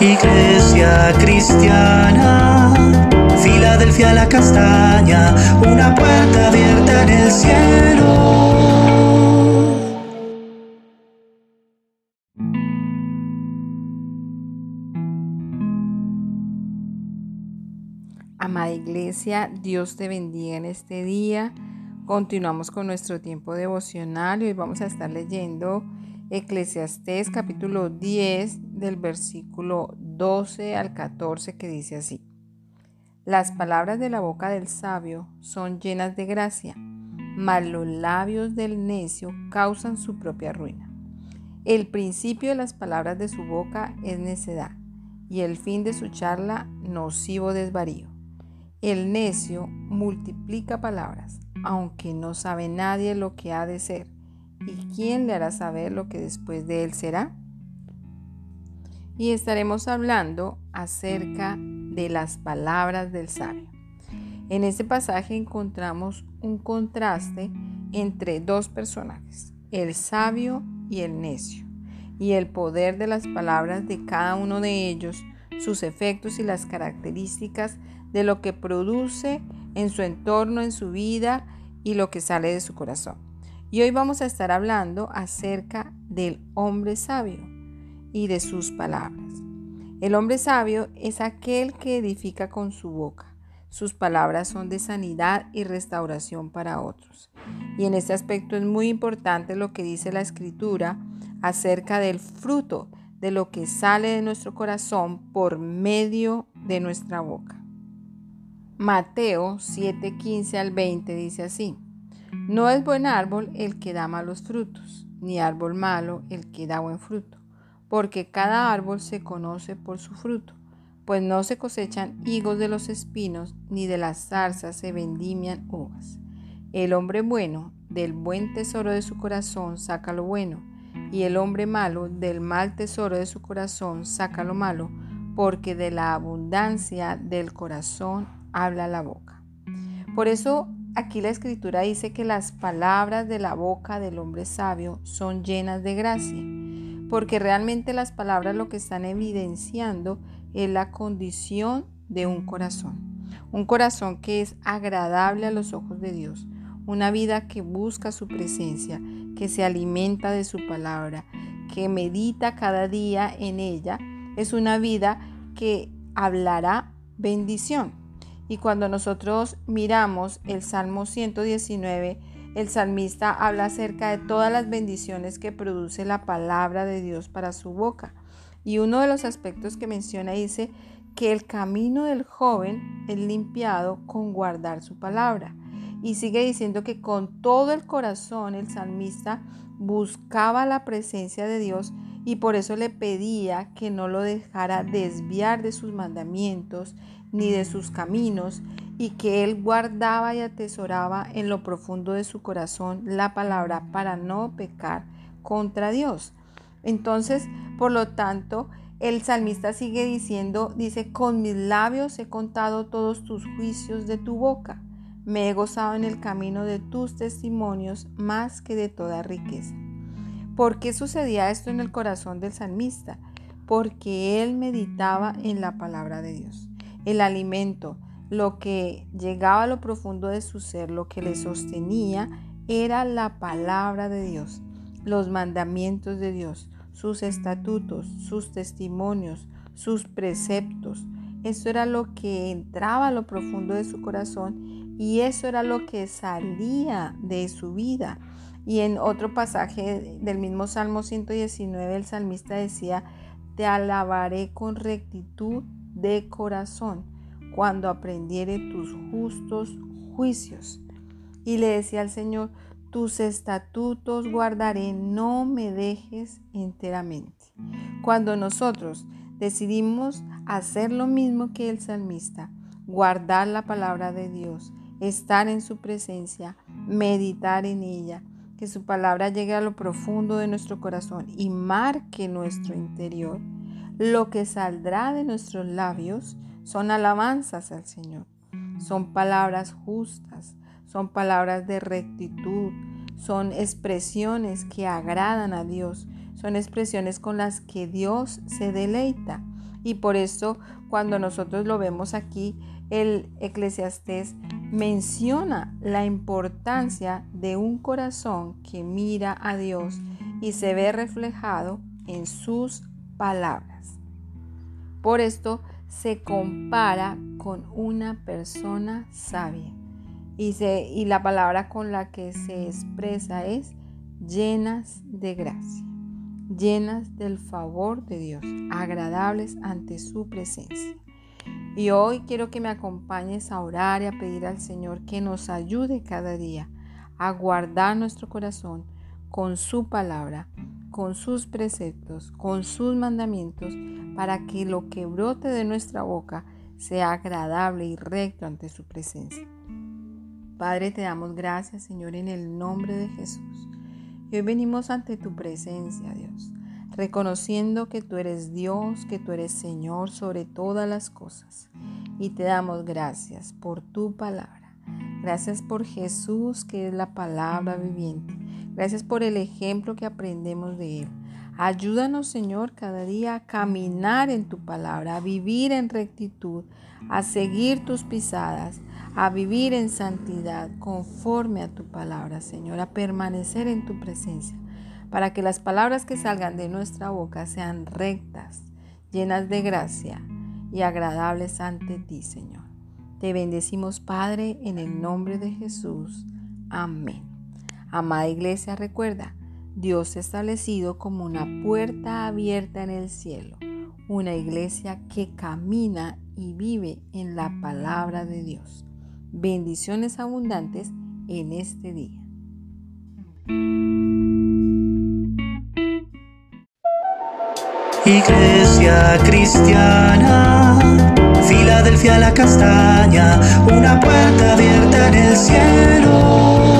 Iglesia cristiana, Filadelfia la castaña, una puerta abierta en el cielo. Amada Iglesia, Dios te bendiga en este día. Continuamos con nuestro tiempo devocional y hoy vamos a estar leyendo Eclesiastés capítulo 10 del versículo 12 al 14 que dice así. Las palabras de la boca del sabio son llenas de gracia, mas los labios del necio causan su propia ruina. El principio de las palabras de su boca es necedad y el fin de su charla nocivo desvarío. El necio multiplica palabras, aunque no sabe nadie lo que ha de ser. ¿Y quién le hará saber lo que después de él será? Y estaremos hablando acerca de las palabras del sabio. En este pasaje encontramos un contraste entre dos personajes, el sabio y el necio, y el poder de las palabras de cada uno de ellos, sus efectos y las características de lo que produce en su entorno, en su vida y lo que sale de su corazón. Y hoy vamos a estar hablando acerca del hombre sabio y de sus palabras. El hombre sabio es aquel que edifica con su boca. Sus palabras son de sanidad y restauración para otros. Y en este aspecto es muy importante lo que dice la escritura acerca del fruto de lo que sale de nuestro corazón por medio de nuestra boca. Mateo 7:15 al 20 dice así, No es buen árbol el que da malos frutos, ni árbol malo el que da buen fruto, porque cada árbol se conoce por su fruto, pues no se cosechan higos de los espinos, ni de las zarzas se vendimian uvas. El hombre bueno del buen tesoro de su corazón saca lo bueno, y el hombre malo del mal tesoro de su corazón saca lo malo, porque de la abundancia del corazón habla la boca. Por eso aquí la escritura dice que las palabras de la boca del hombre sabio son llenas de gracia, porque realmente las palabras lo que están evidenciando es la condición de un corazón, un corazón que es agradable a los ojos de Dios, una vida que busca su presencia, que se alimenta de su palabra, que medita cada día en ella, es una vida que hablará bendición. Y cuando nosotros miramos el Salmo 119, el salmista habla acerca de todas las bendiciones que produce la palabra de Dios para su boca. Y uno de los aspectos que menciona dice que el camino del joven es limpiado con guardar su palabra. Y sigue diciendo que con todo el corazón el salmista buscaba la presencia de Dios y por eso le pedía que no lo dejara desviar de sus mandamientos ni de sus caminos, y que él guardaba y atesoraba en lo profundo de su corazón la palabra para no pecar contra Dios. Entonces, por lo tanto, el salmista sigue diciendo, dice, con mis labios he contado todos tus juicios de tu boca. Me he gozado en el camino de tus testimonios más que de toda riqueza. ¿Por qué sucedía esto en el corazón del salmista? Porque él meditaba en la palabra de Dios el alimento, lo que llegaba a lo profundo de su ser, lo que le sostenía, era la palabra de Dios, los mandamientos de Dios, sus estatutos, sus testimonios, sus preceptos. Eso era lo que entraba a lo profundo de su corazón y eso era lo que salía de su vida. Y en otro pasaje del mismo Salmo 119, el salmista decía, te alabaré con rectitud de corazón cuando aprendiere tus justos juicios. Y le decía al Señor, tus estatutos guardaré, no me dejes enteramente. Cuando nosotros decidimos hacer lo mismo que el salmista, guardar la palabra de Dios, estar en su presencia, meditar en ella, que su palabra llegue a lo profundo de nuestro corazón y marque nuestro interior, lo que saldrá de nuestros labios son alabanzas al Señor, son palabras justas, son palabras de rectitud, son expresiones que agradan a Dios, son expresiones con las que Dios se deleita. Y por eso cuando nosotros lo vemos aquí, el eclesiastés menciona la importancia de un corazón que mira a Dios y se ve reflejado en sus palabras. Por esto se compara con una persona sabia y, y la palabra con la que se expresa es llenas de gracia, llenas del favor de Dios, agradables ante su presencia. Y hoy quiero que me acompañes a orar y a pedir al Señor que nos ayude cada día a guardar nuestro corazón con su palabra, con sus preceptos, con sus mandamientos, para que lo que brote de nuestra boca sea agradable y recto ante su presencia. Padre, te damos gracias, Señor, en el nombre de Jesús. Y hoy venimos ante tu presencia, Dios, reconociendo que tú eres Dios, que tú eres Señor sobre todas las cosas. Y te damos gracias por tu palabra. Gracias por Jesús, que es la palabra viviente. Gracias por el ejemplo que aprendemos de Él. Ayúdanos, Señor, cada día a caminar en tu palabra, a vivir en rectitud, a seguir tus pisadas, a vivir en santidad conforme a tu palabra, Señor, a permanecer en tu presencia, para que las palabras que salgan de nuestra boca sean rectas, llenas de gracia y agradables ante ti, Señor. Te bendecimos, Padre, en el nombre de Jesús. Amén. Amada iglesia, recuerda, Dios establecido como una puerta abierta en el cielo, una iglesia que camina y vive en la palabra de Dios. Bendiciones abundantes en este día. Iglesia cristiana, Filadelfia la castaña, una puerta abierta en el cielo.